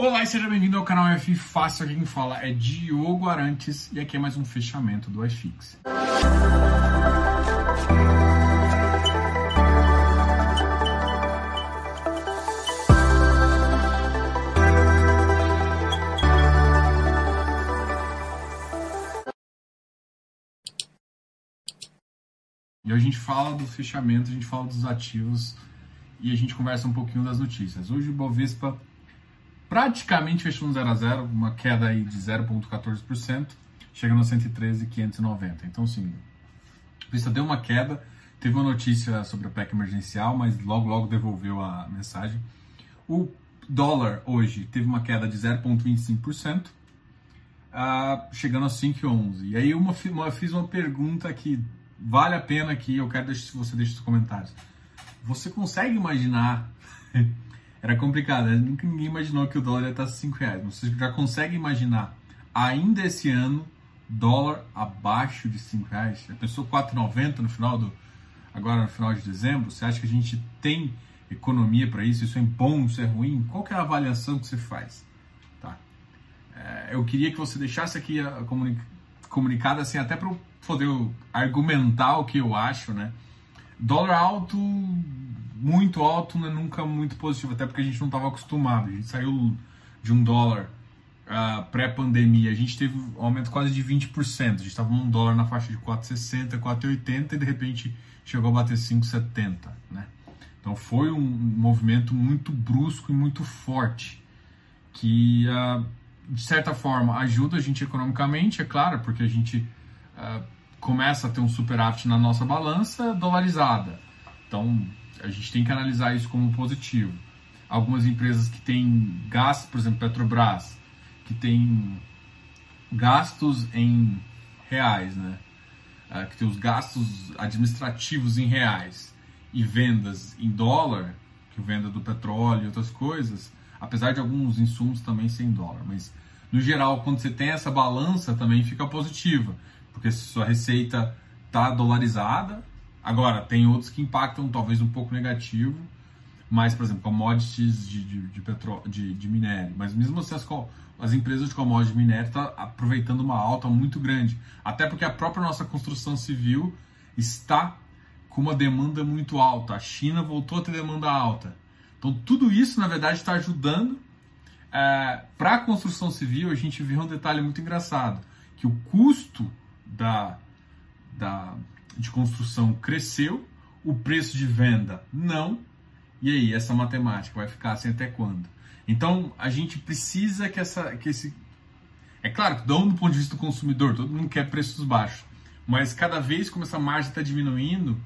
Olá e seja bem-vindo ao canal F Fácil. Aqui quem fala é Diogo Arantes e aqui é mais um fechamento do iFix. E a gente fala do fechamento, a gente fala dos ativos e a gente conversa um pouquinho das notícias. Hoje o Bovespa praticamente fechou no 0 a 0, uma queda aí de 0,14%, chegando a 113,590. Então, sim, a pista deu uma queda, teve uma notícia sobre a PEC emergencial, mas logo, logo devolveu a mensagem. O dólar hoje teve uma queda de 0,25%, uh, chegando a 5,11. E aí uma, uma, fiz uma pergunta que vale a pena que eu quero que você deixe nos comentários. Você consegue imaginar? Era complicado, né? nunca ninguém imaginou que o dólar ia estar 5 reais. Você já consegue imaginar ainda esse ano dólar abaixo de 5 reais? Já pensou 4,90 no final do agora no final de dezembro? Você acha que a gente tem economia para isso? Isso é bom, isso é ruim? Qual é a avaliação que você faz? Tá? É, eu queria que você deixasse aqui a comunicado assim até para poder argumentar o que eu acho, né? Dólar alto, muito alto, não é nunca muito positivo, até porque a gente não estava acostumado. A gente saiu de um dólar uh, pré-pandemia, a gente teve um aumento quase de 20%. A gente estava num dólar na faixa de 4,60, 4,80 e de repente chegou a bater 5,70, né? Então foi um movimento muito brusco e muito forte que uh, de certa forma ajuda a gente economicamente, é claro, porque a gente uh, começa a ter um superávit na nossa balança dolarizada. Então, a gente tem que analisar isso como positivo. Algumas empresas que têm gastos, por exemplo, Petrobras, que tem gastos em reais, né? Uh, que tem os gastos administrativos em reais e vendas em dólar, que venda do petróleo e outras coisas, apesar de alguns insumos também sem dólar, mas no geral, quando você tem essa balança, também fica positiva, porque se sua receita está dolarizada, agora tem outros que impactam talvez um pouco negativo, mas, por exemplo, commodities de, de, de, petróleo, de, de minério, mas mesmo assim as, as empresas de commodities de minério estão tá aproveitando uma alta muito grande, até porque a própria nossa construção civil está com uma demanda muito alta, a China voltou a ter demanda alta, então tudo isso, na verdade, está ajudando é, para a construção civil, a gente viu um detalhe muito engraçado, que o custo da, da, de construção cresceu, o preço de venda não, e aí, essa matemática vai ficar assim até quando? Então, a gente precisa que, essa, que esse... É claro que, do ponto de vista do consumidor, todo mundo quer preços baixos, mas cada vez como essa margem está diminuindo,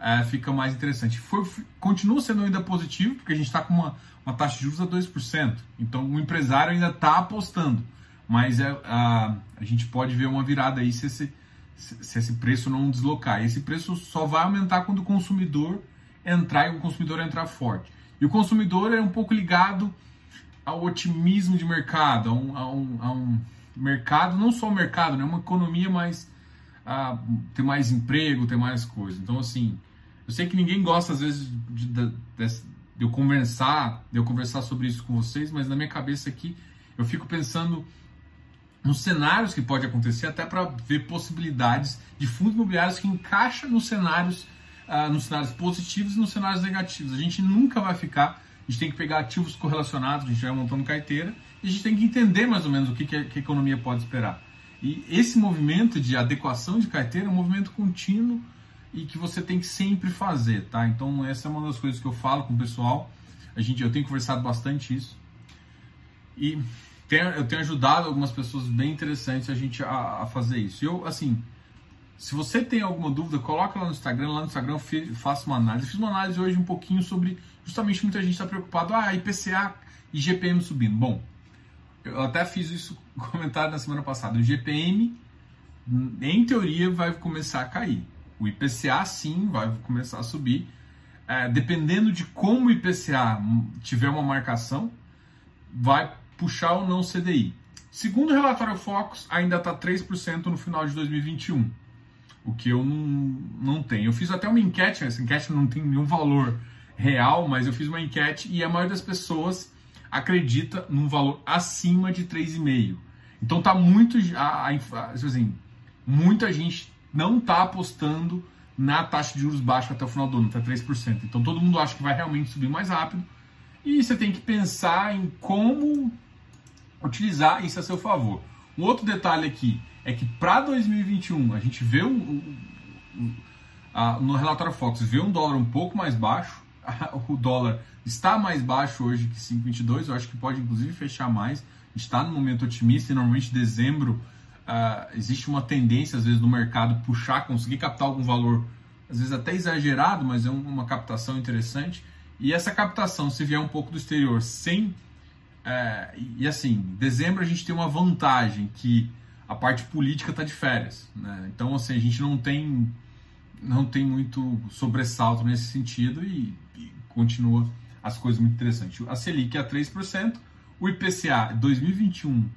é, fica mais interessante. Foi, continua sendo ainda positivo, porque a gente está com uma, uma taxa de juros a 2%. Então o empresário ainda está apostando. Mas é, a, a gente pode ver uma virada aí se esse, se esse preço não deslocar. Esse preço só vai aumentar quando o consumidor entrar e o consumidor entrar forte. E o consumidor é um pouco ligado ao otimismo de mercado, a um, a um, a um mercado, não só o mercado, né? uma economia mais a ter mais emprego, ter mais coisa. Então, assim, eu sei que ninguém gosta, às vezes, de, de, de, eu conversar, de eu conversar sobre isso com vocês, mas na minha cabeça aqui, eu fico pensando nos cenários que pode acontecer, até para ver possibilidades de fundos imobiliários que encaixam nos cenários, uh, nos cenários positivos e nos cenários negativos. A gente nunca vai ficar, a gente tem que pegar ativos correlacionados, a gente vai montando carteira, e a gente tem que entender mais ou menos o que, que a, que a economia pode esperar. E esse movimento de adequação de carteira é um movimento contínuo e que você tem que sempre fazer, tá? Então essa é uma das coisas que eu falo com o pessoal. A gente, eu tenho conversado bastante isso e tenho, eu tenho ajudado algumas pessoas bem interessantes a gente a, a, fazer isso. Eu assim, se você tem alguma dúvida, coloca lá no Instagram. Lá no Instagram eu faço uma análise. Fiz uma análise hoje um pouquinho sobre justamente muita gente está preocupado, ah, IPCA e GPM subindo. Bom, eu até fiz isso comentário na semana passada. O GPM, em teoria, vai começar a cair. O IPCA, sim, vai começar a subir. É, dependendo de como o IPCA tiver uma marcação, vai puxar ou não o CDI. Segundo o relatório Focus, ainda está 3% no final de 2021, o que eu não, não tenho. Eu fiz até uma enquete, essa enquete não tem nenhum valor real, mas eu fiz uma enquete e a maioria das pessoas acredita num valor acima de 3,5. Então tá muito a, a, assim, muita gente não está apostando na taxa de juros baixa até o final do ano, até 3%. Então todo mundo acha que vai realmente subir mais rápido. E você tem que pensar em como utilizar isso a seu favor. Um outro detalhe aqui é que para 2021 a gente vê no relatório Fox vê um dólar um pouco mais baixo. O dólar está mais baixo hoje que 5,22. Eu acho que pode inclusive fechar mais. Está no momento otimista e normalmente dezembro uh, existe uma tendência, às vezes, do mercado puxar, conseguir captar algum valor, às vezes até exagerado, mas é uma captação interessante. E essa captação, se vier um pouco do exterior, sem. Uh, e assim, dezembro a gente tem uma vantagem que a parte política está de férias. Né? Então, assim, a gente não tem, não tem muito sobressalto nesse sentido e, e continua as coisas muito interessantes. A Selic é a 3%, o IPCA 2021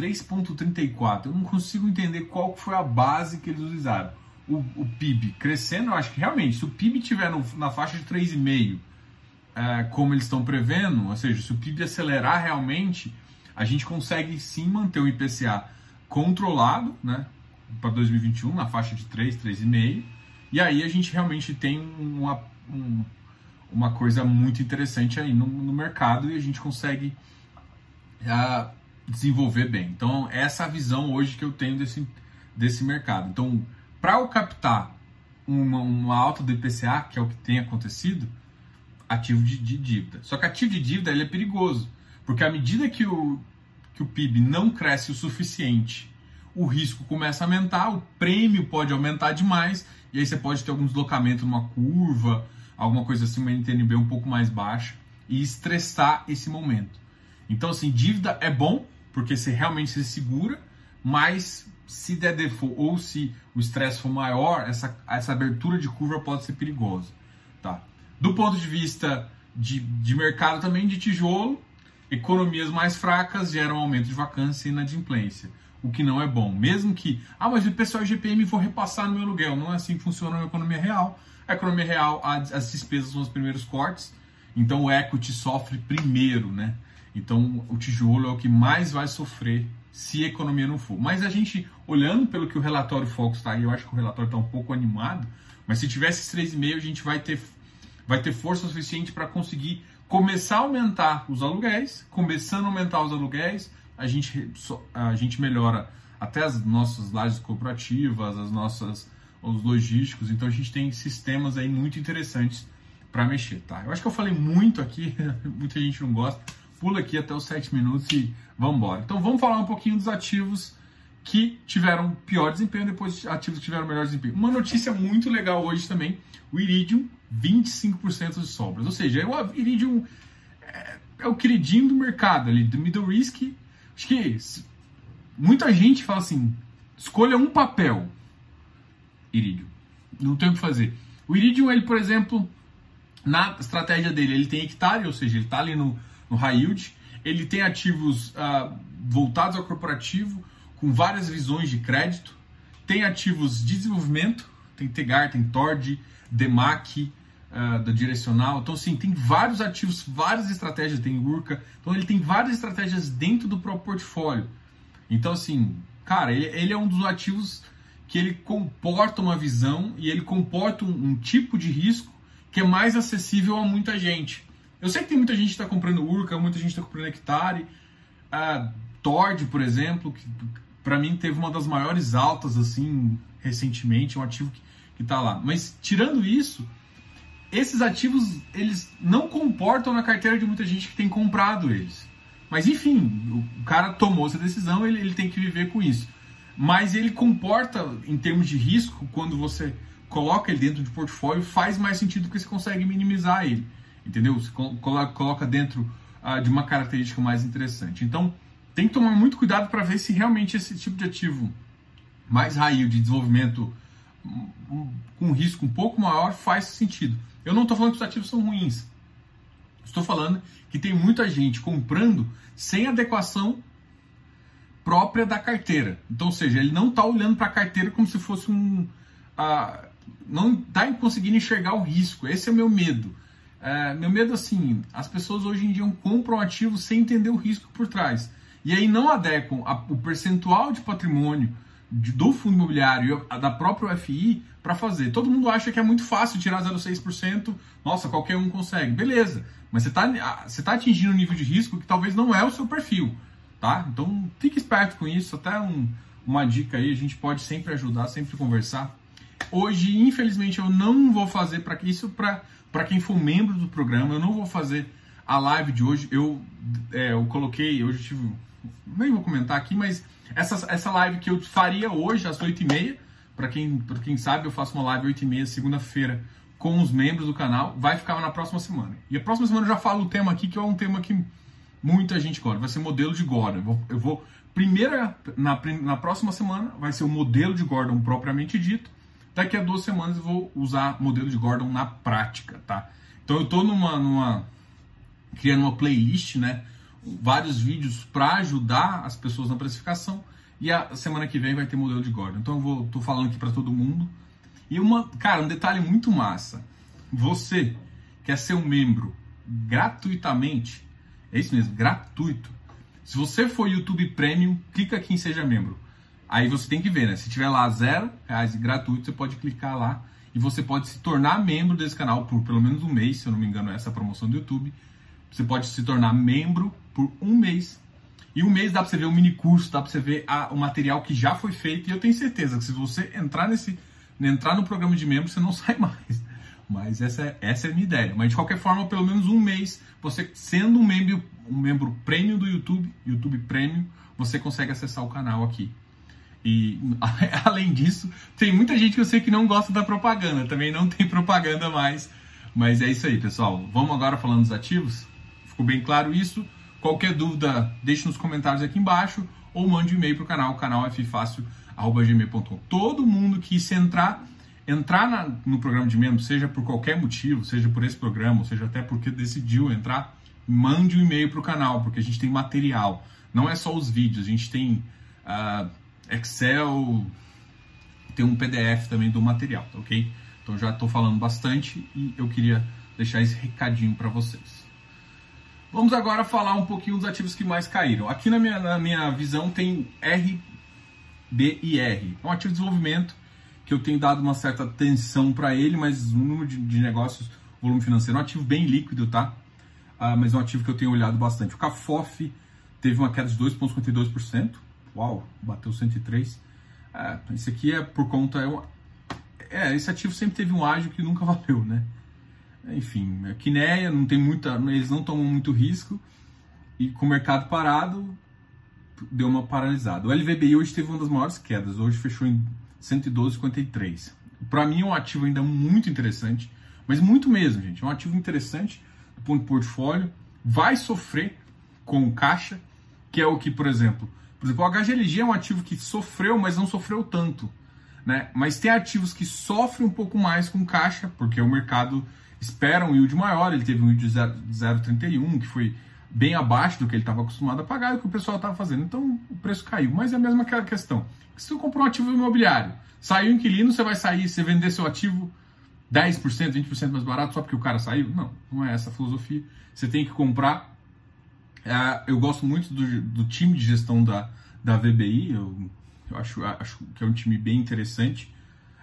3,34. Eu não consigo entender qual foi a base que eles usaram. O, o PIB crescendo, eu acho que realmente, se o PIB estiver na faixa de 3,5, é, como eles estão prevendo, ou seja, se o PIB acelerar realmente, a gente consegue sim manter o IPCA controlado né, para 2021, na faixa de 3, 3,5. E aí a gente realmente tem uma, um, uma coisa muito interessante aí no, no mercado e a gente consegue. Uh, desenvolver bem. Então, essa é a visão hoje que eu tenho desse, desse mercado. Então, para eu captar uma, uma alta do IPCA, que é o que tem acontecido, ativo de, de, dívida. Só que ativo de dívida ele é perigoso, porque à medida que o, que o PIB não cresce o suficiente, o risco começa a aumentar, o prêmio pode aumentar demais, e aí você pode ter algum deslocamento numa curva, alguma coisa assim, uma NTNB um pouco mais baixa, e estressar esse momento. Então, assim, dívida é bom, porque se realmente se segura, mas se der default ou se o estresse for maior, essa, essa abertura de curva pode ser perigosa. Tá? Do ponto de vista de, de mercado também de tijolo, economias mais fracas geram aumento de vacância e inadimplência, o que não é bom. Mesmo que, ah, mas o pessoal GPM for repassar no meu aluguel, não é assim que funciona a economia real. A economia real, as despesas são os primeiros cortes, então o equity sofre primeiro, né? Então, o tijolo é o que mais vai sofrer se a economia não for. Mas a gente, olhando pelo que o relatório Fox está aí, eu acho que o relatório está um pouco animado, mas se tivesse esses 3,5, a gente vai ter, vai ter força suficiente para conseguir começar a aumentar os aluguéis. Começando a aumentar os aluguéis, a gente, a gente melhora até as nossas lajes corporativas, as nossas os logísticos. Então, a gente tem sistemas aí muito interessantes para mexer, tá? Eu acho que eu falei muito aqui, muita gente não gosta pula aqui até os 7 minutos e vamos embora. Então vamos falar um pouquinho dos ativos que tiveram pior desempenho, depois ativos que tiveram melhor desempenho. Uma notícia muito legal hoje também, o Iridium, 25% de sobras. Ou seja, o Iridium é, é, o queridinho do mercado ali, do middle risk. Acho que muita gente fala assim, escolha um papel, Iridium. Não tem o que fazer. O Iridium, ele, por exemplo, na estratégia dele, ele tem hectare, ou seja, ele está ali no no high yield. Ele tem ativos uh, voltados ao corporativo, com várias visões de crédito. Tem ativos de desenvolvimento, tem Tegar, tem Tord, Demac, uh, da Direcional. Então, sim, tem vários ativos, várias estratégias, tem Urca. Então, ele tem várias estratégias dentro do próprio portfólio. Então, assim, cara, ele, ele é um dos ativos que ele comporta uma visão e ele comporta um, um tipo de risco que é mais acessível a muita gente. Eu sei que tem muita gente que está comprando Urca, muita gente está comprando Hectare. A Tord, por exemplo, que para mim teve uma das maiores altas assim recentemente, um ativo que está lá. Mas tirando isso, esses ativos eles não comportam na carteira de muita gente que tem comprado eles. Mas enfim, o cara tomou essa decisão, ele, ele tem que viver com isso. Mas ele comporta, em termos de risco, quando você coloca ele dentro de portfólio, faz mais sentido porque você consegue minimizar ele entendeu? Você coloca dentro uh, de uma característica mais interessante. Então, tem que tomar muito cuidado para ver se realmente esse tipo de ativo mais raio de desenvolvimento com um risco um pouco maior faz sentido. Eu não estou falando que os ativos são ruins. Estou falando que tem muita gente comprando sem adequação própria da carteira. Então, ou seja, ele não está olhando para a carteira como se fosse um. Não está conseguindo enxergar o risco. Esse é o meu medo É, meu medo, assim, as pessoas hoje em dia compram ativos sem entender o risco por trás. E aí não adequam a, o percentual de patrimônio de, do fundo imobiliário e da própria UFI para fazer. Todo mundo acha que é muito fácil tirar 0,6%, nossa, qualquer um consegue. Beleza, mas você está você tá atingindo um nível de risco que talvez não é o seu perfil, tá? Então fique esperto com isso, até um, uma dica aí, a gente pode sempre ajudar, sempre conversar. Hoje, infelizmente, eu não vou fazer para isso para quem for membro do programa, eu não vou fazer a live de hoje. Eu, é, eu coloquei, hoje tive, nem vou comentar aqui, mas essa, essa live que eu faria hoje às 8h30, para quem, quem sabe, eu faço uma live 8h30 segunda-feira com os membros do canal, vai ficar na próxima semana. E a próxima semana eu já falo o tema aqui, que é um tema que muita gente gosta, vai ser modelo de Gordon. Eu vou, eu vou primeira, na, na próxima semana, vai ser o modelo de Gordon propriamente dito. Daqui a duas semanas eu vou usar modelo de Gordon na prática, tá? Então eu estou numa, numa criando uma playlist, né? Vários vídeos para ajudar as pessoas na precificação. E a semana que vem vai ter modelo de Gordon. Então eu vou, tô falando aqui para todo mundo. E uma, cara, um detalhe muito massa. Você quer ser um membro gratuitamente? É isso mesmo, gratuito. Se você for YouTube Premium, clica aqui em seja membro. Aí você tem que ver, né? Se tiver lá zero reais gratuito, você pode clicar lá e você pode se tornar membro desse canal por pelo menos um mês, se eu não me engano, é essa promoção do YouTube. Você pode se tornar membro por um mês. E um mês dá para você ver o mini curso, dá para você ver a, o material que já foi feito. E eu tenho certeza que se você entrar nesse, entrar no programa de membro, você não sai mais. Mas essa é, essa é a minha ideia. Mas de qualquer forma, pelo menos um mês, você sendo um membro, um membro premium do YouTube, YouTube Premium, você consegue acessar o canal aqui. E além disso, tem muita gente que eu sei que não gosta da propaganda, também não tem propaganda mais. Mas é isso aí, pessoal. Vamos agora falando dos ativos? Ficou bem claro isso? Qualquer dúvida, deixe nos comentários aqui embaixo ou mande um e-mail para o canal, canal ffácil.gmail.com. Todo mundo que se entrar, entrar na, no programa de membro, seja por qualquer motivo, seja por esse programa, seja até porque decidiu entrar, mande um e-mail para o canal, porque a gente tem material. Não é só os vídeos, a gente tem uh, Excel, tem um PDF também do material, tá ok? Então já estou falando bastante e eu queria deixar esse recadinho para vocês. Vamos agora falar um pouquinho dos ativos que mais caíram. Aqui na minha, na minha visão tem RBIR, é um ativo de desenvolvimento que eu tenho dado uma certa atenção para ele, mas o número de, de, negócios, volume financeiro, é um ativo bem líquido, tá? Ah, mas é um ativo que eu tenho olhado bastante. O CAFOF teve uma queda de 2,52%, Uau, bateu 103. É, isso aqui é por conta. É, é, esse ativo sempre teve um ágio que nunca valeu, né? Enfim, a Quineia não tem muita. Eles não tomam muito risco. E com o mercado parado, deu uma paralisada. O LVBI hoje teve uma das maiores quedas. Hoje fechou em 112,53. Para mim é um ativo ainda muito interessante, mas muito mesmo, gente. É um ativo interessante do ponto de portfólio. Vai sofrer com caixa, que é o que, por exemplo, por exemplo, o HGLG é um ativo que sofreu, mas não sofreu tanto. Né? Mas tem ativos que sofrem um pouco mais com caixa, porque o mercado espera um yield maior, ele teve um yield de 0,31, que foi bem abaixo do que ele estava acostumado a pagar e o que o pessoal estava fazendo. Então o preço caiu. Mas é a mesma questão. Se você comprou um ativo imobiliário, saiu um inquilino, você vai sair, você vender seu ativo 10%, 20% mais barato só porque o cara saiu? Não, não é essa a filosofia. Você tem que comprar é, eu gosto muito do, do, time de gestão da, da VBI, eu, eu acho, acho que é um time bem interessante.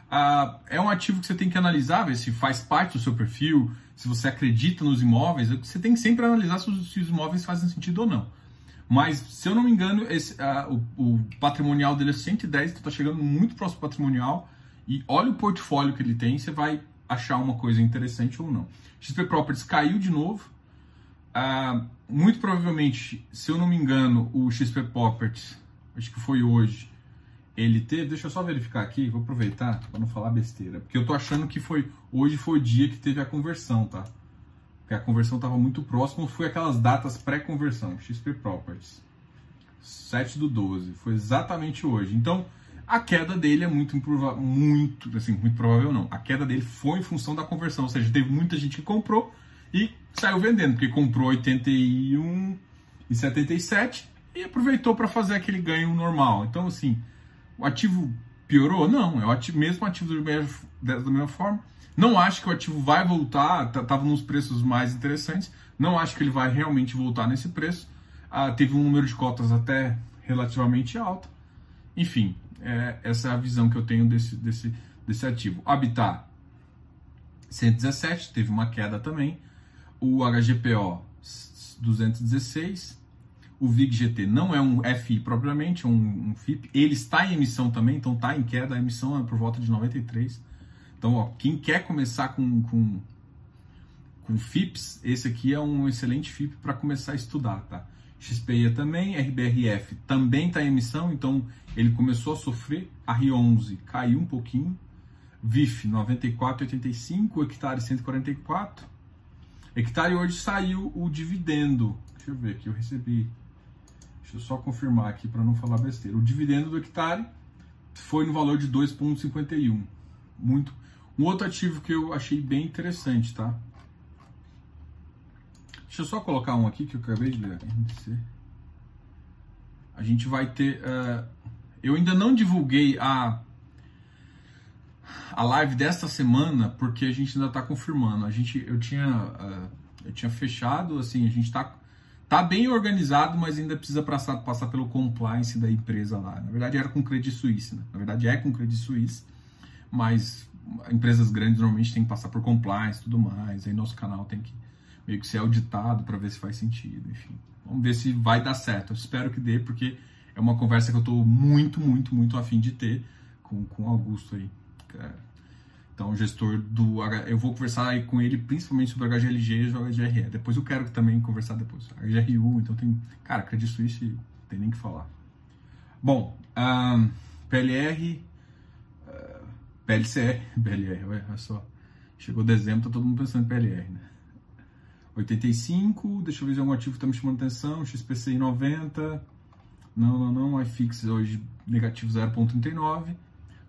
Ah, é um ativo que você tem que analisar, ver se faz parte do seu perfil, se você acredita nos imóveis. Você tem que sempre analisar se os, imóveis fazem sentido ou não. Mas, se eu não me engano, esse, ah, o, o, patrimonial dele é 110, então está chegando muito próximo do patrimonial. E olha o portfólio que ele tem, você vai achar uma coisa interessante ou não. XP Properties caiu de novo, ah, muito provavelmente, se eu não me engano, o XP Properties, acho que foi hoje, ele teve, deixa eu só verificar aqui, vou aproveitar para não falar besteira, porque eu tô achando que foi hoje foi o dia que teve a conversão, tá? Porque a conversão estava muito próxima, foi aquelas datas pré-conversão, XP Properties. 7 do 12, foi exatamente hoje. Então, a queda dele é muito muito, assim, muito provável não. A queda dele foi em função da conversão, ou seja, teve muita gente que comprou e saiu vendendo, porque comprou 81 e 77 e aproveitou para fazer aquele ganho normal. Então, assim, o ativo piorou? Não, é o ativo, mesmo ativo da mesma, da mesma forma. Não acho que o ativo vai voltar, estava nos preços mais interessantes, não acho que ele vai realmente voltar nesse preço. Ah, teve um número de cotas até relativamente alto. Enfim, é, essa é a visão que eu tenho desse, desse, desse ativo. Habitat 117, teve uma queda também. O HGPO 216. O VIG GT não é um FI propriamente, é um, um FIP. Ele está em emissão também, então está em queda. A emissão é por volta de 93. Então, ó, quem quer começar com, com, com FIPS, esse aqui é um excelente FIP para começar a estudar, tá? XPE também, RBRF também está em emissão, então ele começou a sofrer. A R11 caiu um pouquinho. VIF 94,85, hectare 144. Hectare hoje saiu o dividendo. Deixa eu ver aqui, eu recebi. Deixa eu só confirmar aqui para não falar besteira. O dividendo do hectare foi no valor de 2,51. Muito. Um outro ativo que eu achei bem interessante, tá? Deixa eu só colocar um aqui que eu acabei de ler. A gente vai ter. Uh, eu ainda não divulguei a, a live desta semana porque a gente ainda está confirmando. A gente, eu tinha, uh, eu tinha fechado, assim, a gente está tá bem organizado, mas ainda precisa passar, passar pelo compliance da empresa lá. Na verdade era com Credit Suisse, né? Na verdade é com Credit Suisse, mas empresas grandes normalmente têm que passar por compliance e tudo mais. Aí nosso canal tem que meio que ser auditado para ver se faz sentido, enfim. Vamos ver se vai dar certo. Eu espero que dê, porque é uma conversa que eu estou muito, muito, muito afim de ter com, com o Augusto aí. Então, gestor do. Eu vou conversar com ele principalmente sobre HGLG e HGRE. Depois eu quero também conversar depois. HGRU, então tem. Cara, Credit Suisse, tem nem que falar. Bom, um, PLR. Uh, PLCR. PLR, olha só. Chegou dezembro, tá todo mundo pensando em PLR, né? 85, deixa eu ver se algum ativo está me chamando atenção, XPCI 90, não, não, não, iFix hoje negativo 0.39,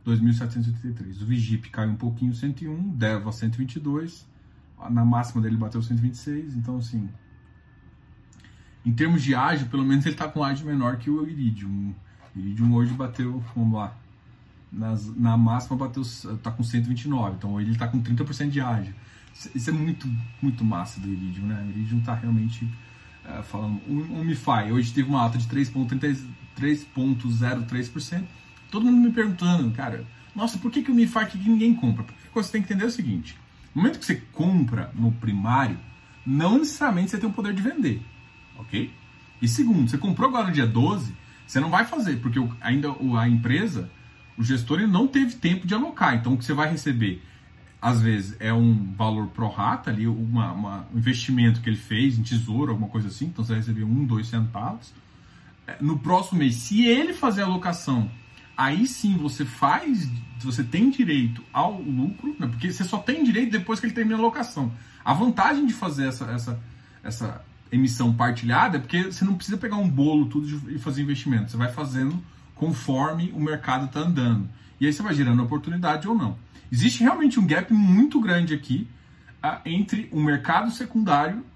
2.783. O Vigip caiu um pouquinho, 101, Deva 122, na máxima dele bateu 126, então assim, em termos de ágio, pelo menos ele está com ágio menor que o Iridium. O Iridium hoje bateu, vamos lá, nas, na máxima bateu, tá com 129, então ele está com 30% de ágio. Isso é muito, muito massa do Iridium, né? O Iridium tá realmente é, falando. O, o MiFi hoje teve uma alta de 3,03%. Todo mundo me perguntando, cara, nossa, por que, que o MiFi que ninguém compra? Porque você tem que entender é o seguinte: no momento que você compra no primário, não necessariamente você tem o poder de vender, ok? E segundo, você comprou agora no dia 12, você não vai fazer, porque ainda a empresa, o gestor, ele não teve tempo de alocar. Então, o que você vai receber às vezes é um valor pro rata ali, uma, uma, um investimento que ele fez em tesouro, alguma coisa assim, então você vai receber um, dois centavos. É, no próximo mês, se ele fazer a alocação, aí sim você faz, você tem direito ao lucro, né? porque você só tem direito depois que ele termina a alocação. A vantagem de fazer essa, essa, essa emissão partilhada é porque você não precisa pegar um bolo tudo e fazer investimento, você vai fazendo conforme o mercado está andando. E aí você vai gerando oportunidade ou não. Existe realmente um gap muito grande aqui uh, entre o mercado secundário,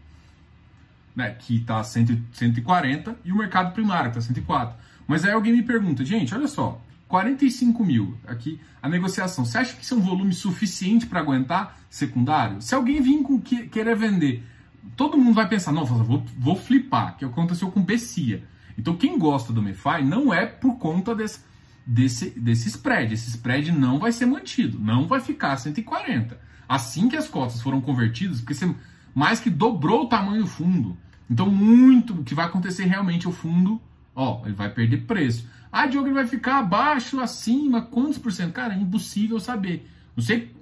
né, que está 140, e o mercado primário, que está 104. Mas aí alguém me pergunta, gente, olha só, 45 mil aqui a negociação. Você acha que isso é um volume suficiente para aguentar secundário? Se alguém vir com que, querer vender, todo mundo vai pensar, não, vou, vou flipar, que aconteceu com Bessia. Então quem gosta do MeFi não é por conta desse desse, desse spread. Esse spread não vai ser mantido, não vai ficar 140. Assim que as cotas foram convertidas, porque você mais que dobrou o tamanho do fundo. Então, muito o que vai acontecer realmente o fundo, ó, ele vai perder preço. Ah, Diogo, ele vai ficar abaixo, acima, quantos por cento? Cara, é impossível saber. Não sei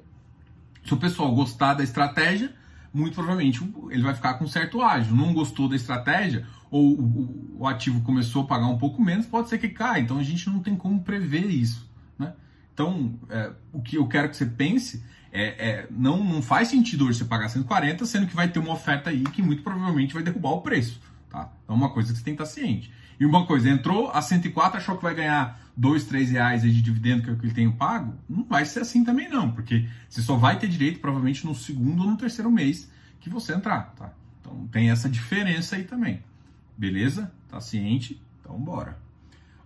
se o pessoal gostar da estratégia, muito provavelmente ele vai ficar com certo ágio. Não gostou da estratégia, ou o, o, ativo começou a pagar um pouco menos, pode ser que caia. Então a gente não tem como prever isso. Né? Então, é, o que eu quero que você pense é, é, não, não faz sentido hoje você pagar 140, sendo que vai ter uma oferta aí que muito provavelmente vai derrubar o preço. Tá? Então, é uma coisa que você tem que estar ciente. E uma coisa, entrou a 104, achou que vai ganhar 2, 3 reais de dividendo, que é que ele tem pago, não vai ser assim também não, porque você só vai ter direito provavelmente no segundo ou no terceiro mês que você entrar, tá? Então tem essa diferença aí também. Beleza? Tá ciente? Então bora.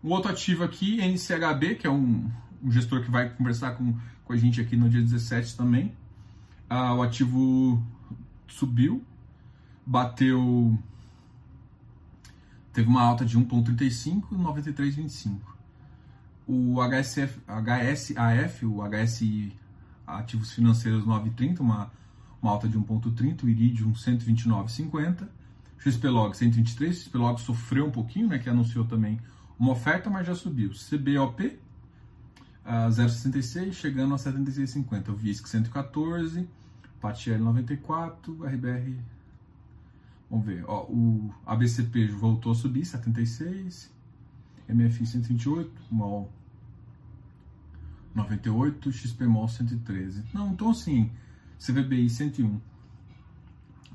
Um outro ativo aqui, NCHB, que é um, um gestor que vai conversar com, com a gente aqui no dia 17 também. Ah, o ativo subiu, bateu. Teve uma alta de 1,35 e 93,25. O HSF, HSAF, o HSI Ativos Financeiros 9,30, uma, uma alta de 1,30, o Iridium 129,50. XPlog 123, XPlog sofreu um pouquinho, né, que anunciou também uma oferta, mas já subiu. CBOP uh, 0,66, chegando a 76,50. O VISC 114, PATL 94, RBR. Vamos ver, ó, o ABCP voltou a subir, 76, MFI 128, MOL 98, XPMOL 113. Não, então assim, CVBI 101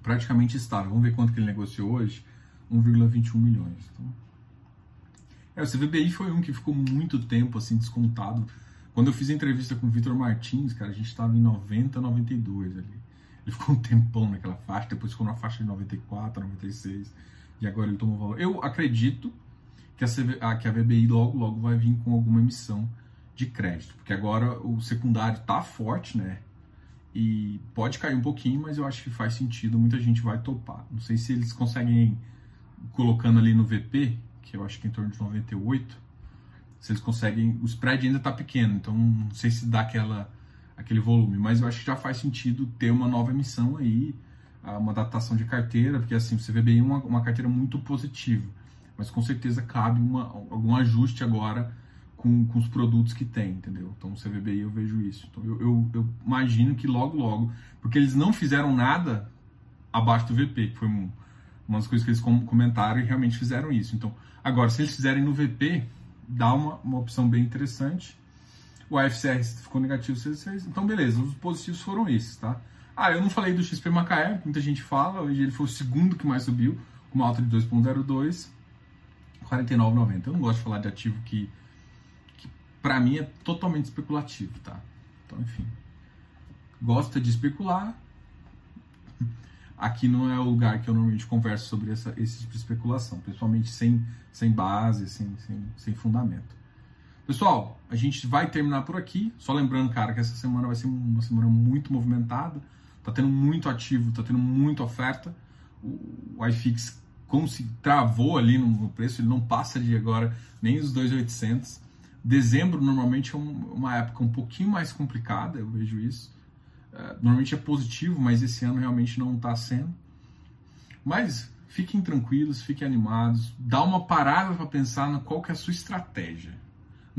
praticamente estável. Vamos ver quanto que ele negociou hoje. 1,21 milhões. Então, é, o CVBI foi um que ficou muito tempo assim descontado. Quando eu fiz a entrevista com o Vitor Martins, cara, a gente estava em 90, 92 ali. Ele ficou um tempão naquela faixa, depois ficou na faixa de 94, 96, e agora ele tomou valor. Eu acredito que a, CV, que a VBI logo, logo vai vir com alguma emissão de crédito, porque agora o secundário tá forte, né? E pode cair um pouquinho, mas eu acho que faz sentido, muita gente vai topar. Não sei se eles conseguem, colocando ali no VP, que eu acho que é em torno de 98, se eles conseguem. O spread ainda está pequeno, então não sei se dá aquela, aquele volume, mas eu acho que já faz sentido ter uma nova emissão aí, uma adaptação de carteira, porque assim, você vê bem uma, uma carteira muito positiva, mas com certeza cabe uma, algum ajuste agora com, com os produtos que tem, entendeu? Então, o CVBI eu vejo isso. Então, eu, eu, eu, imagino que logo, logo, porque eles não fizeram nada abaixo do VP, que foi um, uma das coisas que eles comentaram e realmente fizeram isso. Então, agora, se eles fizerem no VP, dá uma, uma opção bem interessante. O AFCR ficou negativo, então beleza, os positivos foram esses, tá? Ah, eu não falei do XP Macaé, muita gente fala, hoje ele foi o segundo que mais subiu, com uma alta de 2.02, 49,90. Eu não gosto de falar de ativo que para mim é totalmente especulativo, tá? Então, enfim. Gosta de especular. Aqui não é o lugar que eu normalmente converso sobre essa, esse tipo de especulação, principalmente sem, sem base, sem, sem, sem fundamento. Pessoal, a gente vai terminar por aqui. Só lembrando, cara, que essa semana vai ser uma semana muito movimentada. Tá tendo muito ativo, tá tendo muita oferta. O iFix como se travou ali no preço, ele não passa de agora nem os 2.800. Dezembro normalmente é uma época um pouquinho mais complicada, eu vejo isso. É, normalmente é positivo, mas esse ano realmente não está sendo. Mas fiquem tranquilos, fiquem animados, dá uma parada para pensar na qual que é a sua estratégia.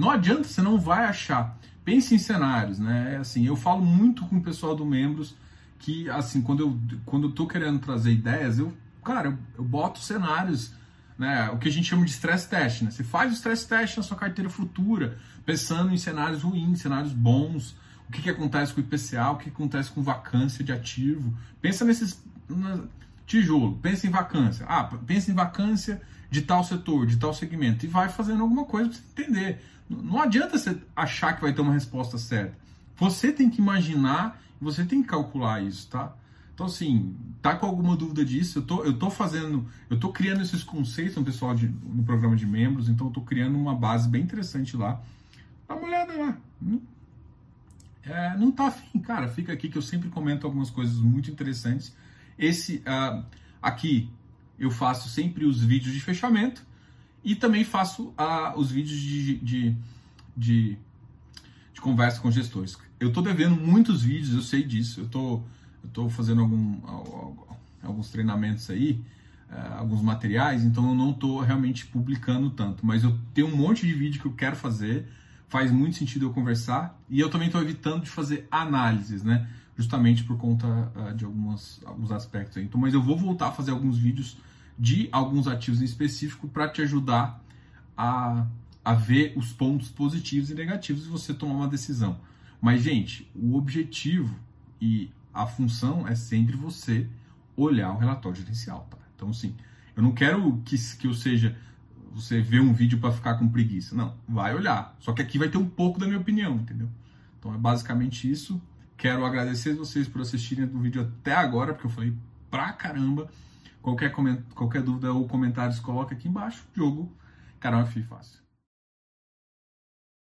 Não adianta, você não vai achar. Pense em cenários, né? É assim, eu falo muito com o pessoal do membros que assim, quando eu quando eu tô querendo trazer ideias, eu, cara, eu, eu boto cenários né, o que a gente chama de stress test. Né? Você faz o stress test na sua carteira futura, pensando em cenários ruins, cenários bons, o que, que acontece com o IPCA, o que, que acontece com vacância de ativo. Pensa nesses na, tijolo, pensa em vacância. Ah, pensa em vacância de tal setor, de tal segmento, e vai fazendo alguma coisa para você entender. Não adianta você achar que vai ter uma resposta certa. Você tem que imaginar, você tem que calcular isso, tá? Então, assim, tá com alguma dúvida disso? Eu tô, eu tô fazendo, eu tô criando esses conceitos no pessoal de, no programa de membros, então eu tô criando uma base bem interessante lá. Dá uma olhada lá. Hum? É, não tá afim, cara, fica aqui que eu sempre comento algumas coisas muito interessantes. Esse uh, aqui eu faço sempre os vídeos de fechamento e também faço uh, os vídeos de, de, de, de conversa com gestores. Eu tô devendo muitos vídeos, eu sei disso. Eu tô estou fazendo algum, alguns treinamentos aí, uh, alguns materiais, então eu não estou realmente publicando tanto, mas eu tenho um monte de vídeo que eu quero fazer, faz muito sentido eu conversar, e eu também estou evitando de fazer análises, né? Justamente por conta uh, de algumas, alguns aspectos aí. Então, mas eu vou voltar a fazer alguns vídeos de alguns ativos em específico para te ajudar a, a ver os pontos positivos e negativos e você tomar uma decisão. Mas, gente, o objetivo e a função é sempre você olhar o relatório gerencial, tá? Então, assim, eu não quero que, que eu seja você ver um vídeo para ficar com preguiça. Não, vai olhar. Só que aqui vai ter um pouco da minha opinião, entendeu? Então é basicamente isso. Quero agradecer vocês por assistirem o vídeo até agora, porque eu falei pra caramba. Qualquer, qualquer dúvida ou comentários, coloca aqui embaixo. Jogo Caramba Fácil.